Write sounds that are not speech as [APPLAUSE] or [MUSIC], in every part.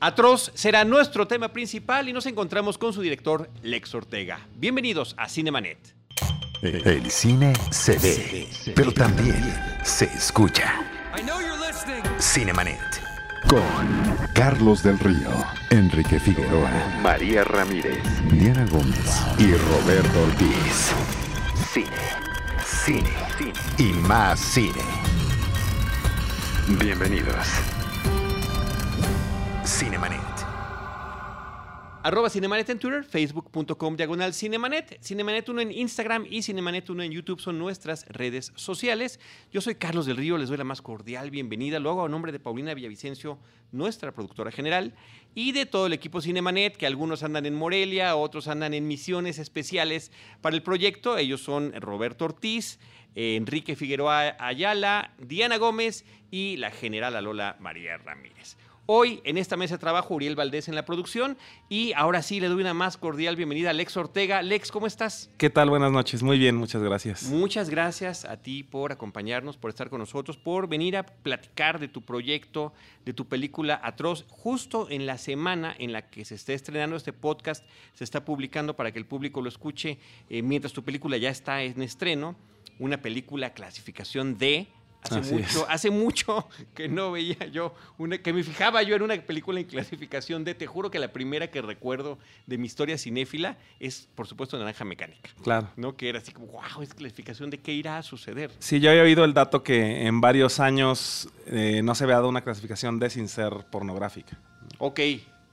Atroz será nuestro tema principal y nos encontramos con su director Lex Ortega. Bienvenidos a Cinemanet. El cine se ve, pero también se escucha. Cinemanet. Con Carlos del Río, Enrique Figueroa, María Ramírez, Diana Gómez y Roberto Ortiz. Cine, cine, cine y más cine. Bienvenidos. Cinemanet. Arroba Cinemanet en Twitter, facebook.com diagonal Cinemanet, Cinemanet 1 en Instagram y Cinemanet 1 en YouTube son nuestras redes sociales. Yo soy Carlos del Río, les doy la más cordial bienvenida. Lo hago a nombre de Paulina Villavicencio, nuestra productora general, y de todo el equipo Cinemanet, que algunos andan en Morelia, otros andan en misiones especiales para el proyecto. Ellos son Roberto Ortiz, Enrique Figueroa Ayala, Diana Gómez y la general Alola María Ramírez. Hoy en esta mesa de trabajo Uriel Valdés en la producción y ahora sí le doy una más cordial bienvenida a Lex Ortega. Lex, ¿cómo estás? ¿Qué tal? Buenas noches. Muy bien, muchas gracias. Muchas gracias a ti por acompañarnos, por estar con nosotros, por venir a platicar de tu proyecto, de tu película Atroz, justo en la semana en la que se está estrenando este podcast, se está publicando para que el público lo escuche eh, mientras tu película ya está en estreno, una película clasificación D Hace mucho, hace [LAUGHS] mucho que no veía yo, una, que me fijaba yo en una película en clasificación de, te juro que la primera que recuerdo de mi historia cinéfila es, por supuesto, Naranja Mecánica. Claro. ¿No? Que era así como, wow, es clasificación de qué irá a suceder. Sí, yo había oído el dato que en varios años eh, no se había dado una clasificación de sin ser pornográfica. Ok,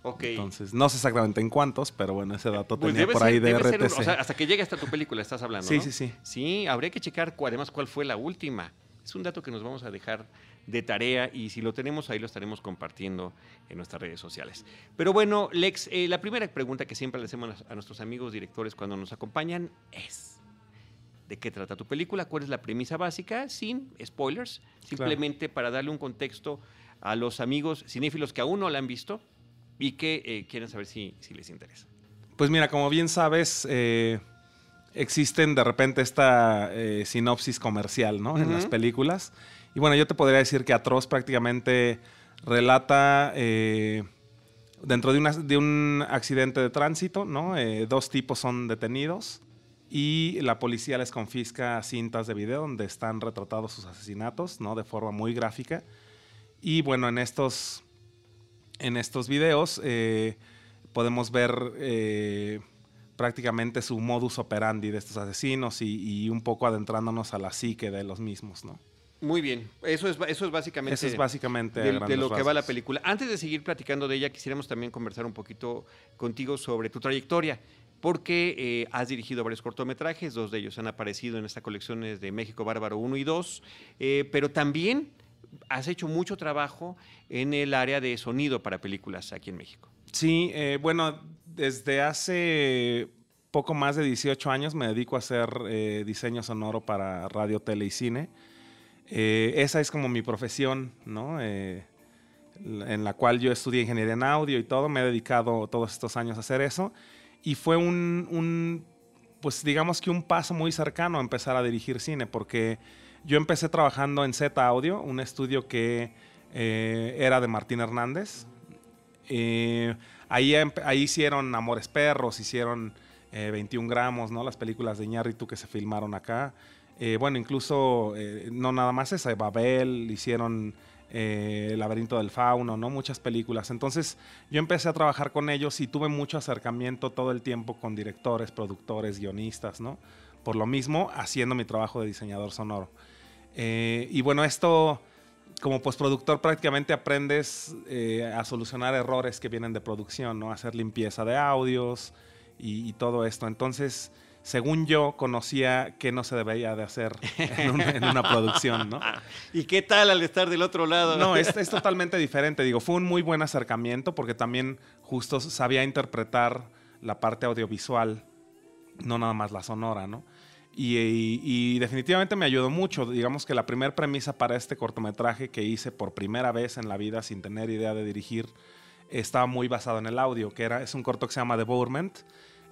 Ok. Entonces, no sé exactamente en cuántos, pero bueno, ese dato pues tenía por ahí de RTC. o sea, hasta que llegue hasta tu película estás hablando, Sí, sí, sí. Sí, habría que checar además cuál fue la última. Es un dato que nos vamos a dejar de tarea y si lo tenemos ahí lo estaremos compartiendo en nuestras redes sociales. Pero bueno, Lex, eh, la primera pregunta que siempre le hacemos a nuestros amigos directores cuando nos acompañan es, ¿de qué trata tu película? ¿Cuál es la premisa básica? Sin spoilers, simplemente para darle un contexto a los amigos cinéfilos que aún no la han visto y que eh, quieren saber si, si, les interesa. Pues mira, como bien sabes, eh, existen de repente esta eh, sinopsis comercial, ¿no? En las películas. Y bueno, yo te podría decir que Atroz prácticamente relata eh, dentro de, un accidente de tránsito, ¿no? Eh, dos tipos son detenidos y la policía les confisca cintas de video donde están retratados sus asesinatos, ¿no? De forma muy gráfica. Y bueno, en estos, en estos videos podemos ver prácticamente su modus operandi de estos asesinos y, un poco adentrándonos a la psique de los mismos, ¿no? Muy bien, eso es, eso es básicamente, eso es básicamente de, lo que va la película. Antes de seguir platicando de ella, quisiéramos también conversar un poquito contigo sobre tu trayectoria, porque eh, has dirigido varios cortometrajes, dos de ellos han aparecido en esta colección de México Bárbaro 1 y 2, eh, pero también has hecho mucho trabajo en el área de sonido para películas aquí en México. Sí, eh, bueno, desde hace poco más de 18 años me dedico a hacer eh, diseño sonoro para radio, tele y cine. Eh, esa es como mi profesión, ¿no? Eh, en la cual yo estudié ingeniería en audio y todo. Me he dedicado todos estos años a hacer eso. Y fue un, pues digamos que un paso muy cercano a empezar a dirigir cine, porque yo empecé trabajando en Z Audio, un estudio que era de Martín Hernández. Ahí, ahí hicieron Amores Perros, hicieron 21 eh, gramos, ¿no? Las películas de Iñárritu que se filmaron acá. Eh, bueno, incluso, eh, no nada más esa, Babel, hicieron El laberinto del fauno, ¿no? Muchas películas. Entonces, yo empecé a trabajar con ellos y tuve mucho acercamiento todo el tiempo con directores, productores, guionistas, ¿no? Por lo mismo, haciendo mi trabajo de diseñador sonoro. y bueno, esto como postproductor prácticamente aprendes eh, a solucionar errores que vienen de producción, ¿no? Hacer limpieza de audios y, todo esto. Entonces, según yo, conocía qué no se debería de hacer [LAUGHS] en, una producción, ¿no? ¿Y qué tal al estar del otro lado? No, es, es, totalmente diferente. Digo, fue un muy buen acercamiento porque también justo sabía interpretar la parte audiovisual, no nada más la sonora, ¿no? Y, definitivamente me ayudó mucho. Digamos que la primera premisa para este cortometraje que hice por primera vez en la vida sin tener idea de dirigir estaba muy basado en el audio, que era, es un corto que se llama Devourment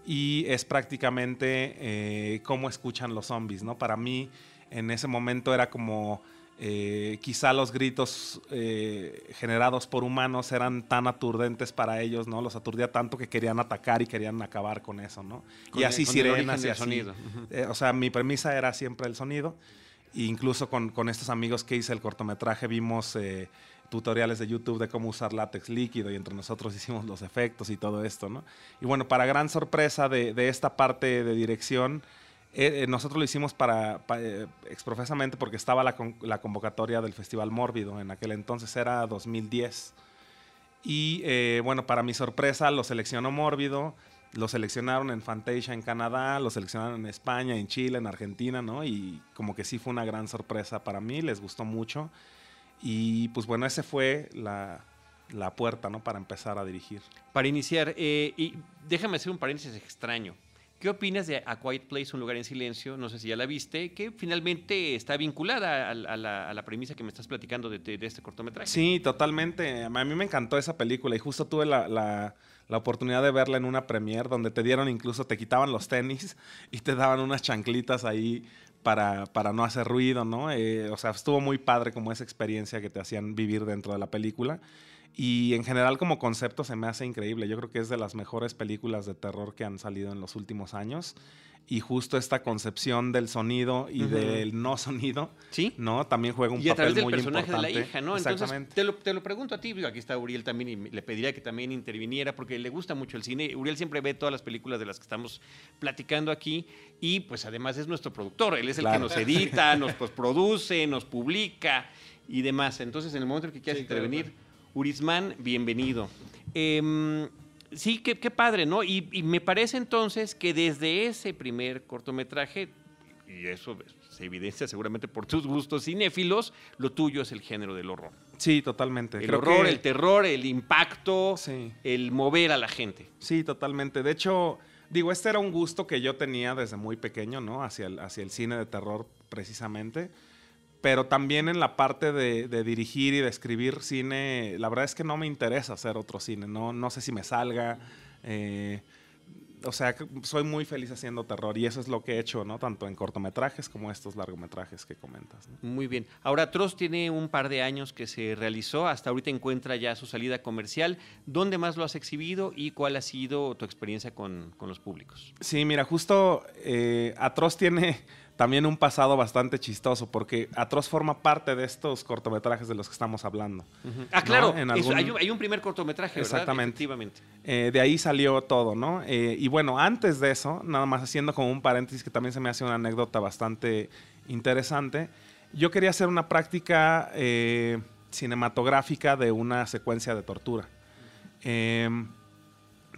y es prácticamente eh, cómo escuchan los zombies, ¿no? Para mí en ese momento era como eh, quizá los gritos eh, generados por humanos eran tan aturdentes para ellos, ¿no? Los aturdía tanto que querían atacar y querían acabar con eso, ¿no? y así sirenas y así. Sonido. Eh, o sea, mi premisa era siempre el sonido. E incluso con, con, estos amigos que hice el cortometraje vimos tutoriales de YouTube de cómo usar látex líquido y entre nosotros [LAUGHS] hicimos los efectos y todo esto, ¿no? Y bueno, para gran sorpresa de, de esta parte de dirección, eh, eh, nosotros lo hicimos para, eh, exprofesamente porque estaba la, la, convocatoria del Festival Mórbido, en aquel entonces era 2010. Y bueno, para mi sorpresa lo seleccionó Mórbido, lo seleccionaron en Fantasia en Canadá, lo seleccionaron en España, en Chile, en Argentina, ¿no? Y como que sí fue una gran sorpresa para mí, les gustó mucho. Y pues bueno, ese fue la, la puerta, ¿no? Para empezar a dirigir. Para iniciar, y déjame hacer un paréntesis extraño. ¿Qué opinas de A Quiet Place, Un lugar en silencio? No sé si ya la viste, que finalmente está vinculada a, la, premisa que me estás platicando de, este cortometraje. Sí, totalmente. A mí me encantó esa película y justo tuve la, oportunidad de verla en una premiere donde te dieron incluso, te quitaban los tenis y te daban unas chanclitas ahí para, para no hacer ruido, ¿no? Eh, o sea, estuvo muy padre como esa experiencia que te hacían vivir dentro de la película. Y en general como concepto se me hace increíble. Yo creo que es de las mejores películas de terror que han salido en los últimos años. Y justo esta concepción del sonido y del no sonido, ¿Sí? ¿no? También juega un papel muy importante. Y a través del personaje de la hija, ¿no? Entonces, te lo, te lo pregunto a ti, aquí está Uriel también y le pediría que también interviniera porque le gusta mucho el cine. Uriel siempre ve todas las películas de las que estamos platicando aquí y pues además es nuestro productor. Él es el que nos edita, [LAUGHS] nos produce, nos publica y demás. Entonces, en el momento en que quieras intervenir... Urismán, bienvenido. Em, sí, qué, padre, ¿no? Y, me parece entonces que desde ese primer cortometraje, y eso se evidencia seguramente por tus gustos cinéfilos, lo tuyo es el género del horror. Sí, totalmente. El horror, el terror, el impacto, el mover a la gente. Sí, totalmente. De hecho, digo, este era un gusto que yo tenía desde muy pequeño, ¿no? Hacia hacia el cine de terror precisamente pero también en la parte de, dirigir y de escribir cine, la verdad es que no me interesa hacer otro cine, no, no sé si me salga. Eh, o sea, soy muy feliz haciendo terror y eso es lo que he hecho, ¿no? Tanto en cortometrajes como estos largometrajes que comentas. Muy bien. Ahora, Trost tiene un par de años que se realizó, hasta ahorita encuentra ya su salida comercial. ¿Dónde más lo has exhibido y cuál ha sido tu experiencia con, los públicos? Sí, mira, justo eh, Atroz tiene también un pasado bastante chistoso, porque Atroz forma parte de estos cortometrajes de los que estamos hablando. Ah, claro, hay, un primer cortometraje, Exactamente. Eh, de ahí salió todo, ¿no? Eh, y bueno, antes de eso, nada más haciendo como un paréntesis que también se me hace una anécdota bastante interesante, yo quería hacer una práctica eh, cinematográfica de una secuencia de tortura. Eh,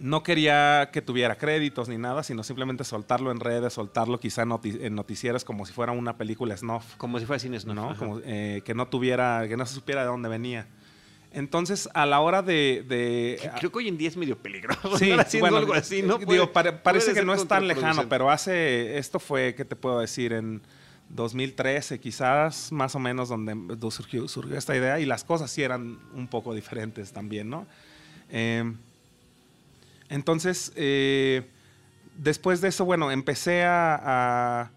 no quería que tuviera créditos ni nada, sino simplemente soltarlo en redes, soltarlo quizá en, noticieros como si fuera una película snuff. Como si fuera cine snuff. ¿no? Como, eh, que no tuviera, que no se supiera de dónde venía. Entonces, a la hora de... Creo que hoy en día es medio peligroso. Sí, bueno, algo así, ¿no? digo, parece que no es tan lejano, pero hace... Esto fue, ¿qué te puedo decir? En 2013, quizás, más o menos, donde surgió, surgió esta idea. Y las cosas sí eran un poco diferentes también, ¿no? Eh, entonces, eh, después de eso, bueno, empecé a,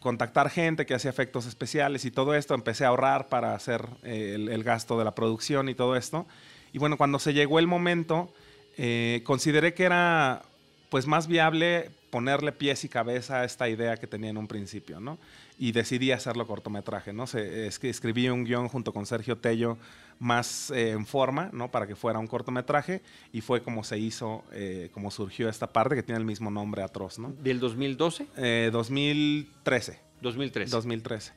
contactar gente que hacía efectos especiales y todo esto. Empecé a ahorrar para hacer eh, el, gasto de la producción y todo esto. Y bueno, cuando se llegó el momento, eh, consideré que era pues más viable ponerle pies y cabeza a esta idea que tenía en un principio, ¿no? Y decidí hacerlo cortometraje, ¿no? Se, es que escribí un guion junto con Sergio Tello más eh, en forma, ¿no? Para que fuera un cortometraje y fue como se hizo, eh, como surgió esta parte que tiene el mismo nombre atroz, ¿no? ¿Del 2012? 2013. 2013. 2013.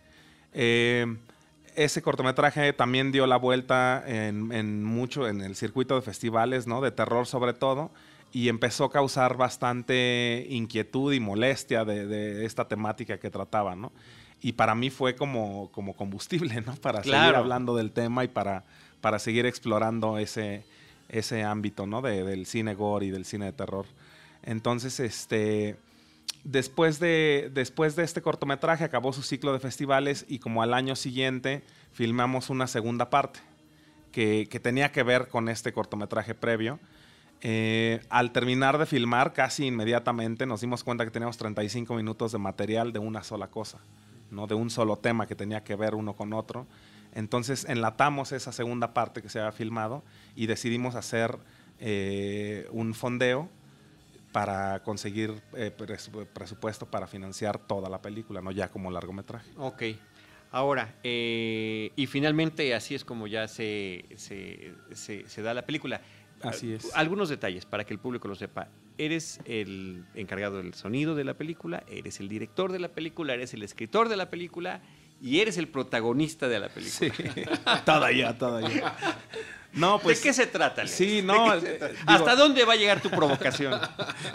ese cortometraje también dio la vuelta en, en, mucho en el circuito de festivales, ¿no? De terror sobre todo y empezó a causar bastante inquietud y molestia de, esta temática que trataba, ¿no? Y para mí fue como, como combustible, ¿no? Para seguir hablando del tema y para, para seguir explorando ese, ese ámbito, ¿no? del cine gore y del cine de terror. Entonces, este, después, de, después de este cortometraje acabó su ciclo de festivales y como al año siguiente filmamos una segunda parte que, que tenía que ver con este cortometraje previo eh, al terminar de filmar, casi inmediatamente nos dimos cuenta que teníamos 35 minutos de material de una sola cosa. ¿no? De un solo tema que tenía que ver uno con otro. Entonces enlatamos esa segunda parte que se había filmado y decidimos hacer eh, un fondeo para conseguir eh, presupuesto para financiar toda la película, no ya como largometraje. Ok. Ahora, y finalmente así es como ya se, da la película. Así es. Algunos detalles para que el público lo sepa. Eres el encargado del sonido de la película, eres el director de la película, eres el escritor de la película y eres el protagonista de la película. Sí. toda ya, toda ya. No, pues, ¿De qué se trata? Sí, no. ¿Hasta dónde va a llegar tu provocación?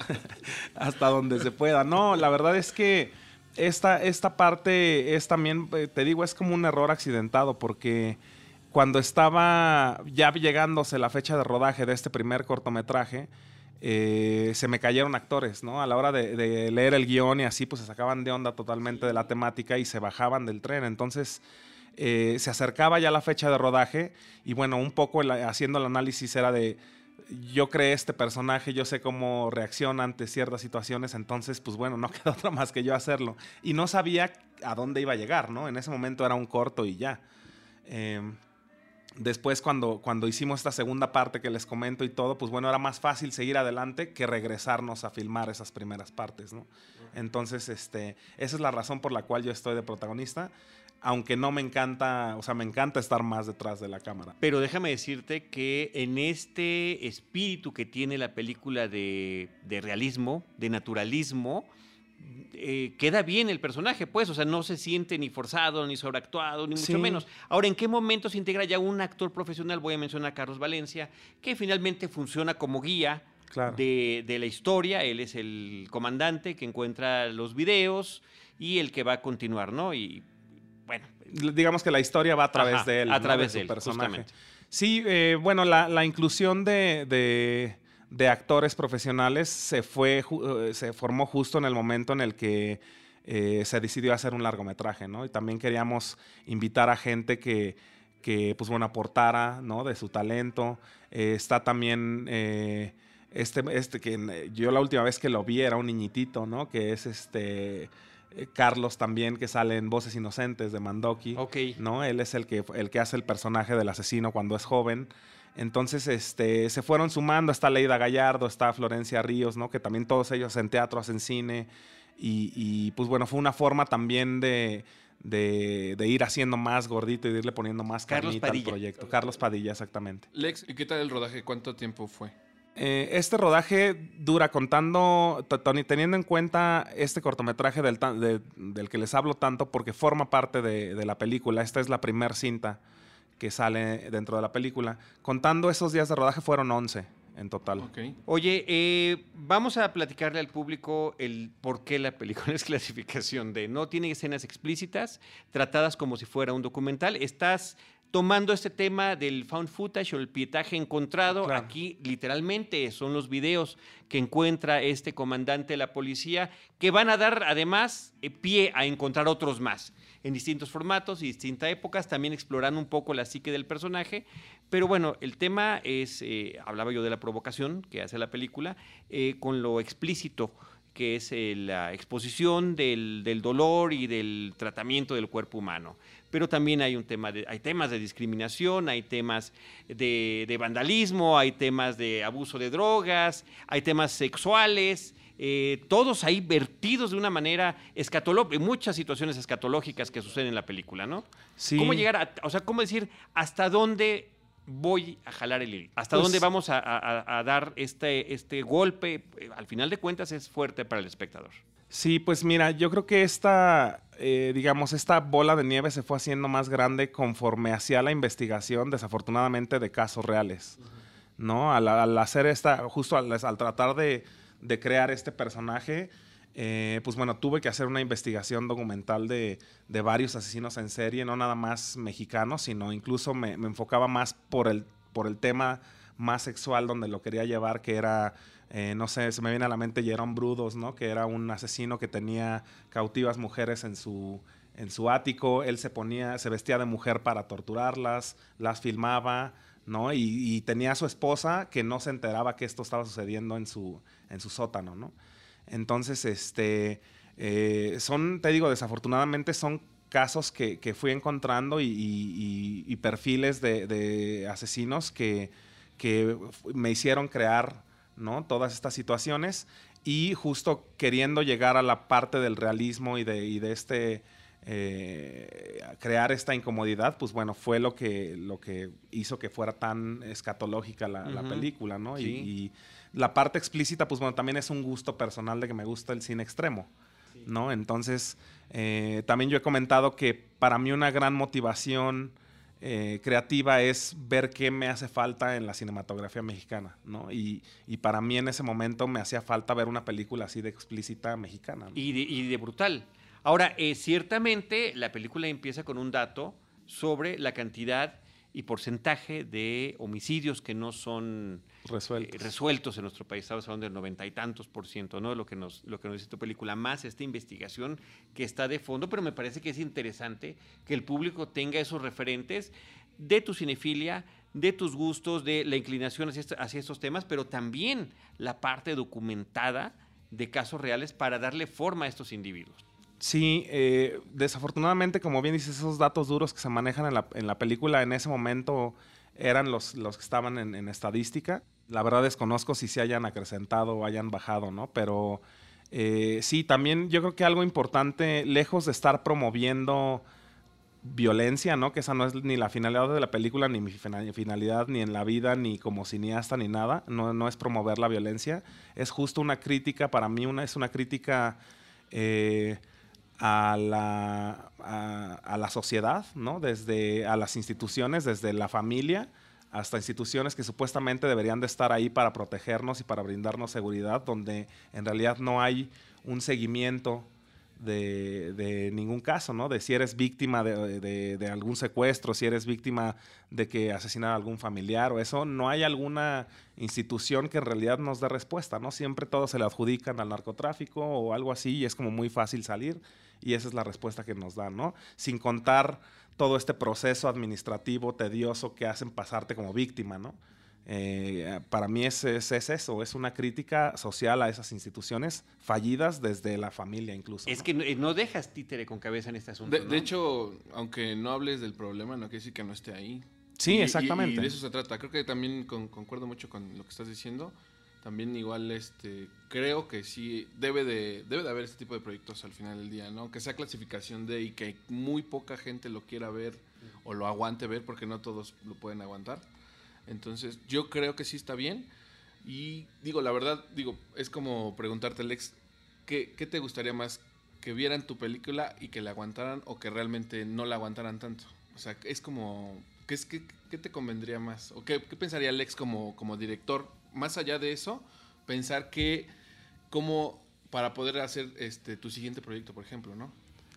[LAUGHS] Hasta donde se pueda. No, la verdad es que esta, esta parte es también, eh, te digo, es como un error accidentado porque cuando estaba ya llegándose la fecha de rodaje de este primer cortometraje, eh, se me cayeron actores, ¿no? A la hora de, leer el guion y así, pues se sacaban de onda totalmente de la temática y se bajaban del tren. Entonces, eh, se acercaba ya la fecha de rodaje y bueno, un poco haciendo el análisis era de, yo creé este personaje, yo sé cómo reacciona ante ciertas situaciones, entonces pues bueno, no [LAUGHS] queda otra más que yo hacerlo. Y no sabía a dónde iba a llegar, ¿no? En ese momento era un corto y ya. Em, después cuando, cuando hicimos esta segunda parte que les comento y todo, pues bueno, era más fácil seguir adelante que regresarnos a filmar esas primeras partes, ¿no? Entonces, este, esa es la razón por la cual yo estoy de protagonista aunque no me encanta, o sea, me encanta estar más detrás de la cámara. Pero déjame decirte que en este espíritu que tiene la película de, realismo, de naturalismo, eh, queda bien el personaje, pues, o sea, no se siente ni forzado, ni sobreactuado, ni mucho menos. Ahora, ¿en qué momento se integra ya un actor profesional? Voy a mencionar a Carlos Valencia, que finalmente funciona como guía de, de, la historia. Él es el comandante que encuentra los videos y el que va a continuar, ¿no? Y bueno. Digamos que la historia va a través de él. A través de, su personaje. Sí, eh, bueno, la, inclusión de, actores profesionales se, fue, eh, se formó justo en el momento en el que eh, se decidió hacer un largometraje, ¿no? Y también queríamos invitar a gente que, que pues bueno, aportara, ¿no? De su talento. está también... este, este que yo la última vez que lo vi era un niñitito, ¿no? Que es este eh, Carlos también, que sale en Voces Inocentes de Mandoki. Ok. ¿no? Él es el que, el que hace el personaje del asesino cuando es joven. Entonces, este, se fueron sumando. Está Leida Gallardo, está Florencia Ríos, ¿no? Que también todos ellos en teatro hacen cine. Y, pues bueno, fue una forma también de, de, ir haciendo más gordito y de irle poniendo más carnita al proyecto. Carlos Padilla, exactamente. Lex, ¿y qué tal el rodaje? ¿Cuánto tiempo fue? Eh, este rodaje dura contando, teniendo en cuenta este cortometraje del, del, que les hablo tanto, porque forma parte de, la película. Esta es la primera cinta que sale dentro de la película. Contando esos días de rodaje fueron 11 en total. Oye, eh, vamos a platicarle al público el por qué la película [LAUGHS] es clasificación de no tiene escenas explícitas, tratadas como si fuera un documental. Estás tomando este tema del found footage o el pietaje encontrado. Aquí literalmente son los videos que encuentra este comandante de la policía que van a dar además eh, pie a encontrar otros más en distintos formatos y distintas épocas, también explorando un poco la psique del personaje. Pero bueno, el tema es, eh, hablaba yo de la provocación que hace la película, eh, con lo explícito que es la exposición del, del dolor y del tratamiento del cuerpo humano pero también hay un tema de, hay temas de discriminación, hay temas de, vandalismo, hay temas de abuso de drogas, hay temas sexuales, eh, todos ahí vertidos de una manera escatológica, muchas situaciones escatológicas que suceden en la película, ¿no? Sí. ¿Cómo llegar a, o sea, cómo decir hasta dónde voy a jalar el hilo? ¿Hasta pues dónde vamos a, dar este, este golpe? Al final de cuentas es fuerte para el espectador. Sí, pues mira, yo creo que esta, eh, digamos, esta bola de nieve se fue haciendo más grande conforme hacía la investigación, desafortunadamente, de casos reales. ¿No? Al, hacer esta, justo al, tratar de, crear este personaje, eh, pues bueno, tuve que hacer una investigación documental de, varios asesinos en serie, no nada más mexicanos, sino incluso me, enfocaba más por el, por el tema más sexual donde lo quería llevar, que era eh, no sé, se me viene a la mente Jerón Brudos, ¿no? Que era un asesino que tenía cautivas mujeres en su, en su ático. Él se ponía, se vestía de mujer para torturarlas, las filmaba, ¿no? Y, tenía a su esposa que no se enteraba que esto estaba sucediendo en su, en su sótano, ¿no? Entonces, este, Eh, son, te digo, desafortunadamente son casos que, fui encontrando y, perfiles de, asesinos que, que, me hicieron crear ¿no? todas estas situaciones y justo queriendo llegar a la parte del realismo y de, de este... Eh, crear esta incomodidad, pues bueno, fue lo que, lo que hizo que fuera tan escatológica la, película, ¿no? Y, la parte explícita, pues bueno, también es un gusto personal de que me gusta el cine extremo, ¿no? Entonces, eh, también yo he comentado que para mí una gran motivación eh, creativa es ver qué me hace falta en la cinematografía mexicana, ¿no? Y, para mí en ese momento me hacía falta ver una película así de explícita mexicana. Y, de, brutal. Ahora, eh, ciertamente la película empieza con un dato sobre la cantidad y porcentaje de homicidios que no son resueltos, eh, resueltos en nuestro país. Estamos hablando del noventa y tantos por ciento, ¿no? Lo que, nos, lo que nos dice tu película, más esta investigación que está de fondo, pero me parece que es interesante que el público tenga esos referentes de tu cinefilia, de tus gustos, de la inclinación hacia, hacia estos temas, pero también la parte documentada de casos reales para darle forma a estos individuos. Sí, eh, desafortunadamente, como bien dices, esos datos duros que se manejan en la, película en ese momento eran los, los que estaban en, estadística. La verdad desconozco si se hayan acrecentado o hayan bajado, ¿no? Pero eh, sí, también yo creo que algo importante, lejos de estar promoviendo violencia, ¿no? Que esa no es ni la finalidad de la película, ni mi finalidad, ni en la vida, ni como cineasta, ni nada. No, no es promover la violencia. Es justo una crítica, para mí una, es una crítica... Eh, a la, a, la sociedad, ¿no? Desde a las instituciones, desde la familia hasta instituciones que supuestamente deberían de estar ahí para protegernos y para brindarnos seguridad, donde en realidad no hay un seguimiento de, ningún caso, ¿no? De si eres víctima de, algún secuestro, si eres víctima de que asesinan a algún familiar o eso, no hay alguna institución que en realidad nos dé respuesta, ¿no? Siempre todo se le adjudican al narcotráfico o algo así y es como muy fácil salir y esa es la respuesta que nos dan, ¿no? Sin contar todo este proceso administrativo tedioso que hacen pasarte como víctima, ¿no? Eh, para mí es, es, eso, es una crítica social a esas instituciones fallidas desde la familia incluso. Es que no, dejas títere con cabeza en este asunto. De, hecho, aunque no hables del problema, no quiere decir que no esté ahí. Sí, exactamente. Y, de eso se trata. Creo que también concuerdo mucho con lo que estás diciendo. También igual este creo que sí debe de debe de haber este tipo de proyectos al final del día, ¿no? Que sea clasificación de y que muy poca gente lo quiera ver o lo aguante ver porque no todos lo pueden aguantar entonces, yo creo que sí está bien. Y digo, la verdad, digo, es como preguntarte, Alex, ¿qué, ¿qué, te gustaría más? ¿Que vieran tu película y que la aguantaran o que realmente no la aguantaran tanto? O sea, es como, ¿qué, qué, qué te convendría más? ¿O qué, qué, pensaría Alex como, como director? Más allá de eso, pensar que, como para poder hacer este, tu siguiente proyecto, por ejemplo, ¿no?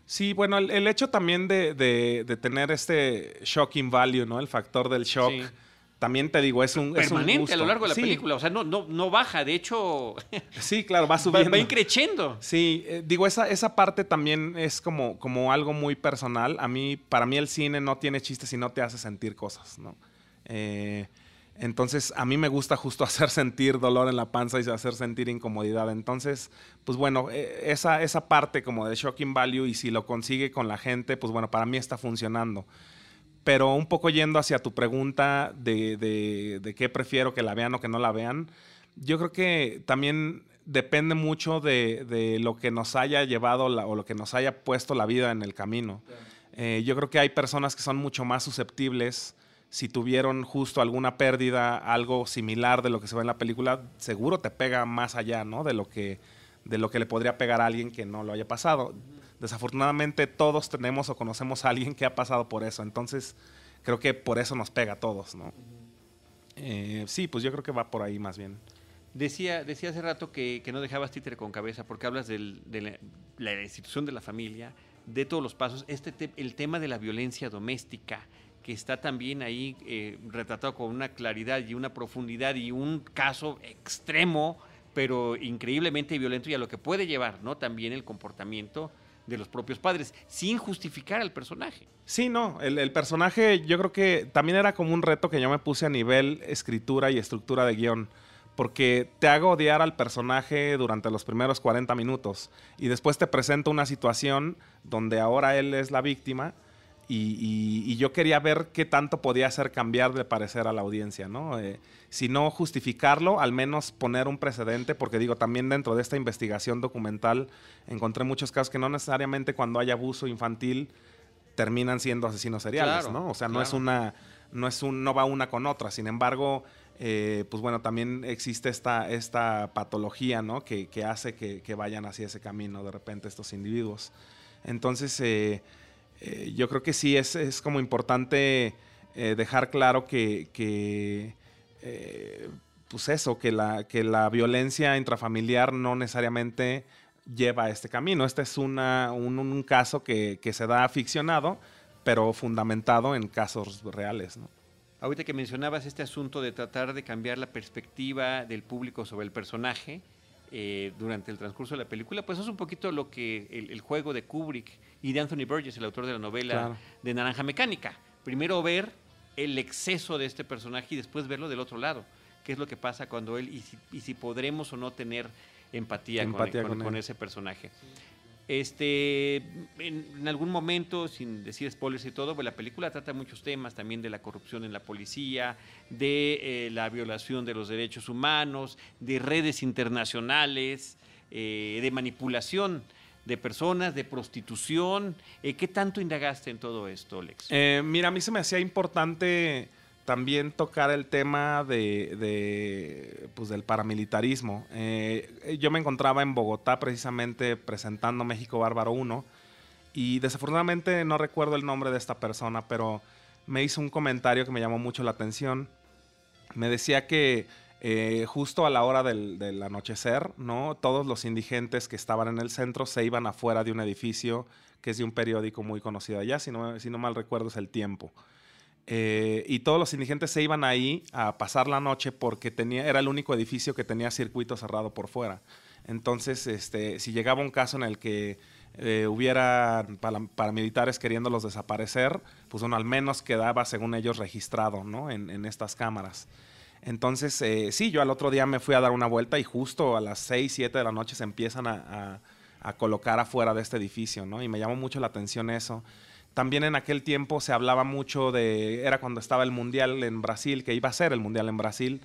Sí, bueno, el, hecho también de, de, tener este shocking value, ¿no? El factor del shock también te digo, es un. Permanente a lo largo de la película. O sea, no, no, no baja. De hecho. [LAUGHS] sí, claro, va subiendo. Va, increciendo. Sí, eh, digo, esa, esa parte también es como, como algo muy personal. A mí, para mí, el cine no tiene chistes si no te hace sentir cosas, ¿no? Eh, entonces, a mí me gusta justo [LAUGHS] hacer sentir dolor en la panza y hacer sentir incomodidad. Entonces, pues bueno, eh, esa, esa parte como de shocking value y si lo consigue con la gente, pues bueno, para mí está funcionando. Pero un poco yendo hacia tu pregunta de, de, qué prefiero que la vean o que no la vean, yo creo que también depende mucho de, de lo que nos haya llevado o lo que nos haya puesto la vida en el camino. Eh, yo creo que hay personas que son mucho más susceptibles si tuvieron justo alguna pérdida, algo similar de lo que se ve en la película, seguro te pega más allá, ¿no? De lo que, de lo que le podría pegar a alguien que no lo haya pasado desafortunadamente todos tenemos o conocemos a alguien que ha pasado por eso. Entonces, creo que por eso nos pega a todos. Eh, sí, pues yo creo que va por ahí más bien. Decía, decía hace rato que, no dejabas títere con cabeza porque hablas de la, institución de la familia, de todos los pasos. Este el tema de la violencia doméstica, que está también ahí eh, retratado con una claridad y una profundidad y un caso extremo, pero increíblemente violento y a lo que puede llevar, ¿no? También el comportamiento de los propios padres, sin justificar al personaje. Sí, no, el, personaje yo creo que también era como un reto que yo me puse a nivel escritura y estructura de guion, porque te hago odiar al personaje durante los primeros 40 minutos y después te presento una situación donde ahora él es la víctima y, yo quería ver qué tanto podía hacer cambiar de parecer a la audiencia, ¿no? Eh, si no justificarlo, al menos poner un precedente, porque digo, también dentro de esta investigación documental encontré muchos casos que no necesariamente cuando hay abuso infantil terminan siendo asesinos seriales, ¿no? O sea, no es una, no es un, no va una con otra. Sin embargo, eh, pues bueno, también existe esta, esta patología, ¿no? Que, hace que, vayan hacia ese camino de repente estos individuos. Entonces, eh, eh, yo creo que sí es, como importante dejar claro que, pues eso, que la, que la violencia intrafamiliar no necesariamente lleva a este camino. Este es una, un, caso que, que se da ficcionado, pero fundamentado en casos reales. Ahorita que mencionabas este asunto de tratar de cambiar la perspectiva del público sobre el personaje eh, durante el transcurso de la película, pues es un poquito lo que el, juego de Kubrick y de Anthony Burgess, el autor de la novela de Naranja Mecánica. Primero ver el exceso de este personaje y después verlo del otro lado. ¿Qué es lo que pasa cuando él y si, podremos o no tener empatía, con, ese personaje? Este, en, algún momento, sin decir spoilers y todo, pues la película trata muchos temas también de la corrupción en la policía, de eh, la violación de los derechos humanos, de redes internacionales, eh, de manipulación de personas, de prostitución. Eh, ¿Qué tanto indagaste en todo esto, Alex? mira, a mí se me hacía importante también tocar el tema de, pues, del paramilitarismo. Eh, yo me encontraba en Bogotá precisamente presentando México Bárbaro 1 y desafortunadamente no recuerdo el nombre de esta persona, pero me hizo un comentario que me llamó mucho la atención. Me decía que eh, justo a la hora del, anochecer, ¿no? todos los indigentes que estaban en el centro se iban afuera de un edificio que es de un periódico muy conocido allá, si no, mal recuerdo es El Tiempo. Eh, y todos los indigentes se iban ahí a pasar la noche porque era el único edificio que tenía circuito cerrado por fuera. Entonces, este, si llegaba un caso en el que eh, hubiera paramilitares queriéndolos desaparecer, pues bueno, al menos quedaba, según ellos, registrado ¿no? en, estas cámaras. Entonces, eh, sí, yo al otro día me fui a dar una vuelta y justo a las 6, 7 de la noche se empiezan a, colocar afuera de este edificio, ¿no? Y me llamó mucho la atención eso. También en aquel tiempo se hablaba mucho de, era cuando estaba el Mundial en Brasil, que iba a ser el Mundial en Brasil.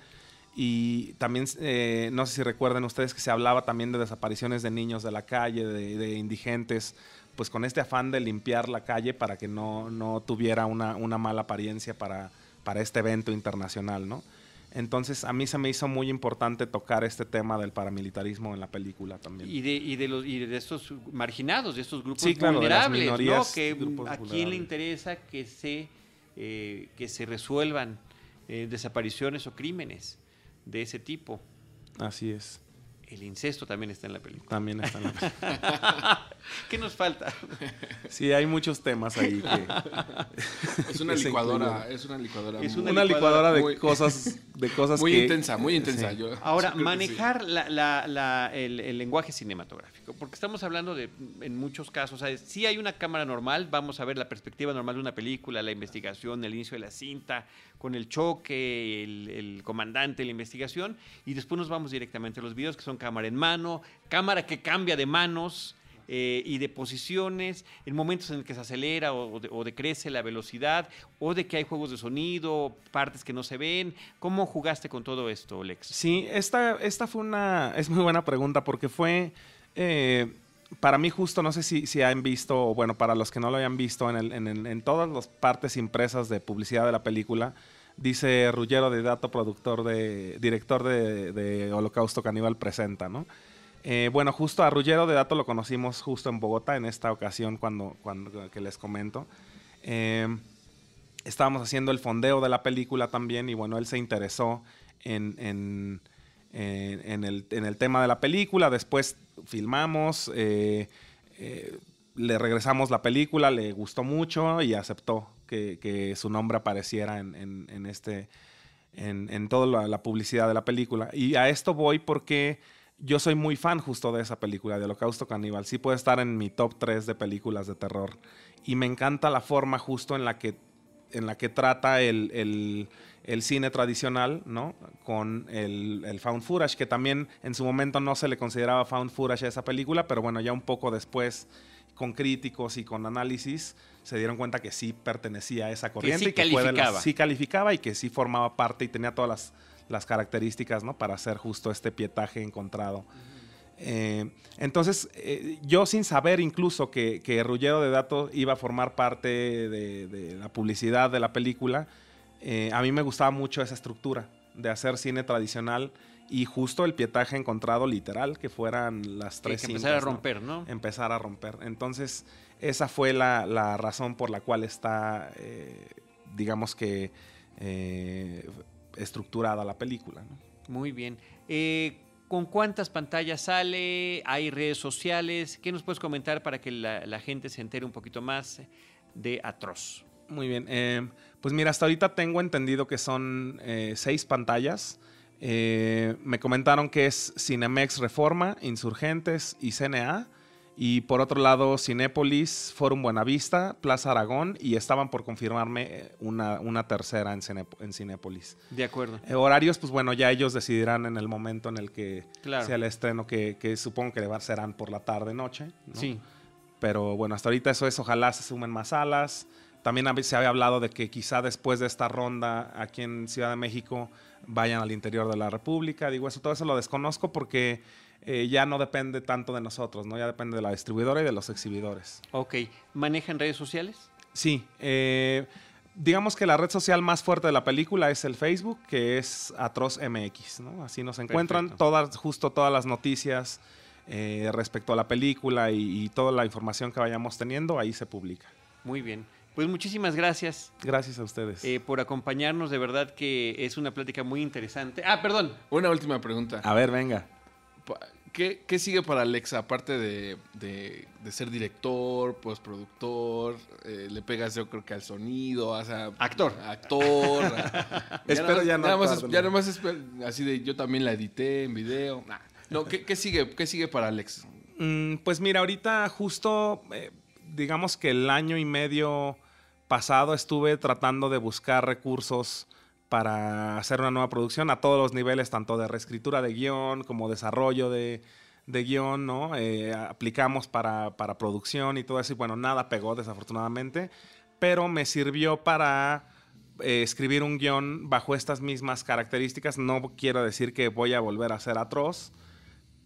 Y también, eh, no sé si recuerden ustedes que se hablaba también de desapariciones de niños de la calle, de, indigentes, pues con este afán de limpiar la calle para que no, no tuviera una, una, mala apariencia para, para este evento internacional, ¿no? Entonces a mí se me hizo muy importante tocar este tema del paramilitarismo en la película también. Y de, y de, los, y de estos marginados, de estos grupos vulnerables, ¿no? Que, ¿A quién le interesa que se, eh, que se resuelvan eh, desapariciones o crímenes de ese tipo? Así es. El incesto también está en la película. También está en la película. [LAUGHS] ¿Qué nos falta? Sí, hay muchos temas ahí. es una licuadora, es una licuadora. Es una, licuadora, de cosas, de cosas muy intensa, muy intensa. Ahora manejar el, lenguaje cinematográfico, porque estamos hablando de, en muchos casos, si sí hay una cámara normal, vamos a ver la perspectiva normal de una película, la investigación, el inicio de la cinta, con el choque, el, comandante, la investigación, y después nos vamos directamente a los videos que son cámara en mano, cámara que cambia de manos. Eh, y de posiciones, en momentos en el que se acelera o, decrece la velocidad, o de que hay juegos de sonido, partes que no se ven. ¿Cómo jugaste con todo esto, Lex? Sí, esta, esta fue una, es muy buena pregunta porque fue... Eh, para mí justo, no sé si, si han visto, o bueno, para los que no lo hayan visto, en, en, todas las partes impresas de publicidad de la película, dice Ruggero de Dato, productor de, director de, Holocausto Caníbal Presenta, ¿no? Eh, bueno, justo a Ruggero de Dato lo conocimos justo en Bogotá en esta ocasión cuando, cuando que les comento. Eh, estábamos haciendo el fondeo de la película también y bueno, él se interesó en en, el, tema de la película. Después filmamos, eh, eh, le regresamos la película, le gustó mucho y aceptó que, su nombre apareciera en, este, en, toda la, publicidad de la película. Y a esto voy porque yo soy muy fan justo de esa película, de Holocausto Caníbal. Sí puede estar en mi top 3 de películas de terror. Y me encanta la forma justo en la que en la que trata el, cine tradicional, ¿no? Con el, el, found footage, que también en su momento no se le consideraba found footage a esa película, pero bueno, ya un poco después, con críticos y con análisis, se dieron cuenta que sí pertenecía a esa corriente. Que sí calificaba. sí calificaba y que sí formaba parte y tenía todas las, características, ¿no? Para hacer justo este pietaje encontrado. Eh, entonces, eh, yo sin saber incluso que, que Rullero de Datos iba a formar parte de, la publicidad de la película, eh, a mí me gustaba mucho esa estructura de hacer cine tradicional y justo el pietaje encontrado literal, que fueran las tres que empezar a romper, ¿no? Empezar a romper. Entonces, esa fue la, razón por la cual está, digamos que, estructurada la película. Muy bien. ¿Con cuántas pantallas sale? ¿Hay redes sociales? ¿Qué nos puedes comentar para que la, gente se entere un poquito más de Atroz? Muy bien. Eh, pues mira, hasta ahorita tengo entendido que son eh, seis pantallas. Eh, me comentaron que es Cinemex Reforma, Insurgentes y CNA. Y por otro lado, Cinépolis, Forum Buenavista, Plaza Aragón y estaban por confirmarme eh, una, una tercera en, en Cinépolis. De acuerdo. Eh, horarios, pues bueno, ya ellos decidirán en el momento en el que sea el estreno, que, que supongo que serán por la tarde-noche. Sí. Pero bueno, hasta ahorita eso es, ojalá se sumen más salas. También se había hablado de que quizá después de esta ronda aquí en Ciudad de México vayan al interior de la República. Digo, eso todo eso lo desconozco porque eh, ya no depende tanto de nosotros, ¿no? Ya depende de la distribuidora y de los exhibidores. Ok. ¿Manejan redes sociales? Sí. Eh, digamos que la red social más fuerte de la película es el Facebook, que es Atroz MX, ¿no? Así nos encuentran todas, justo todas las noticias eh, respecto a la película y, y, toda la información que vayamos teniendo, ahí se publica. Muy bien. Pues muchísimas gracias. Gracias a ustedes. por acompañarnos, de verdad que es una plática muy interesante. Ah, perdón. Una última pregunta. A ver, venga. ¿Qué, sigue para Alexa? Aparte de, ser director, postproductor, eh, le pegas yo creo que al sonido, o sea, actor. Actor. [LAUGHS] [LAUGHS] Espero ya no. Nada más, ya nomás así de yo también la edité en video. No, ¿qué, sigue, ¿qué sigue para Alex? Mm, pues mira, ahorita justo, eh, digamos que el año y medio pasado estuve tratando de buscar recursos para hacer una nueva producción a todos los niveles, tanto de reescritura de guion como desarrollo de, guion, ¿no? Eh, aplicamos para, producción y todo eso, y bueno, nada pegó desafortunadamente, pero me sirvió para eh, escribir un guion bajo estas mismas características. No quiero decir que voy a volver a ser atroz,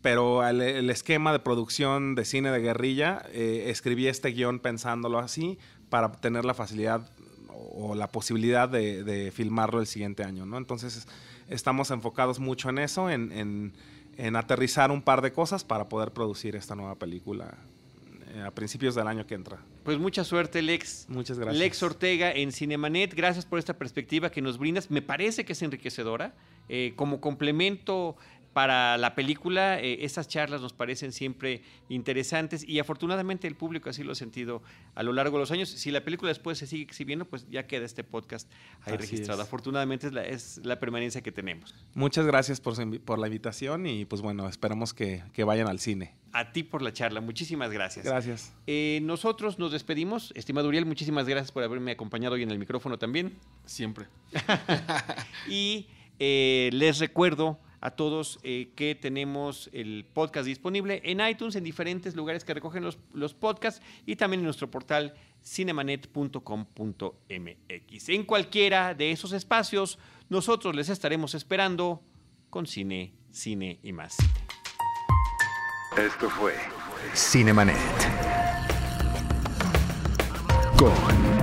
pero el, esquema de producción de cine de guerrilla, eh, escribí este guion pensándolo así para tener la facilidad o la posibilidad de, filmarlo el siguiente año, ¿no? Entonces estamos enfocados mucho en eso, en, aterrizar un par de cosas para poder producir esta nueva película eh, a principios del año que entra. Pues mucha suerte, Lex. Muchas gracias. Lex Ortega en Cinemanet, gracias por esta perspectiva que nos brindas. Me parece que es enriquecedora. Eh, como complemento para la película, eh, estas charlas nos parecen siempre interesantes y afortunadamente el público así lo ha sentido a lo largo de los años. Si la película después se sigue exhibiendo, pues ya queda este podcast ahí registrado. Afortunadamente es la, es la, permanencia que tenemos. Muchas gracias por, por la invitación y pues bueno, esperamos que, que, vayan al cine. A ti por la charla, muchísimas gracias. Gracias. Eh, nosotros nos despedimos. Estimado Uriel, muchísimas gracias por haberme acompañado hoy en el micrófono también. Siempre. [LAUGHS] y eh, les recuerdo a todos eh, que tenemos el podcast disponible en iTunes, en diferentes lugares que recogen los, los podcasts y también en nuestro portal cinemanet.com.mx. En cualquiera de esos espacios, nosotros les estaremos esperando con cine, cine y más. Esto fue Cinemanet con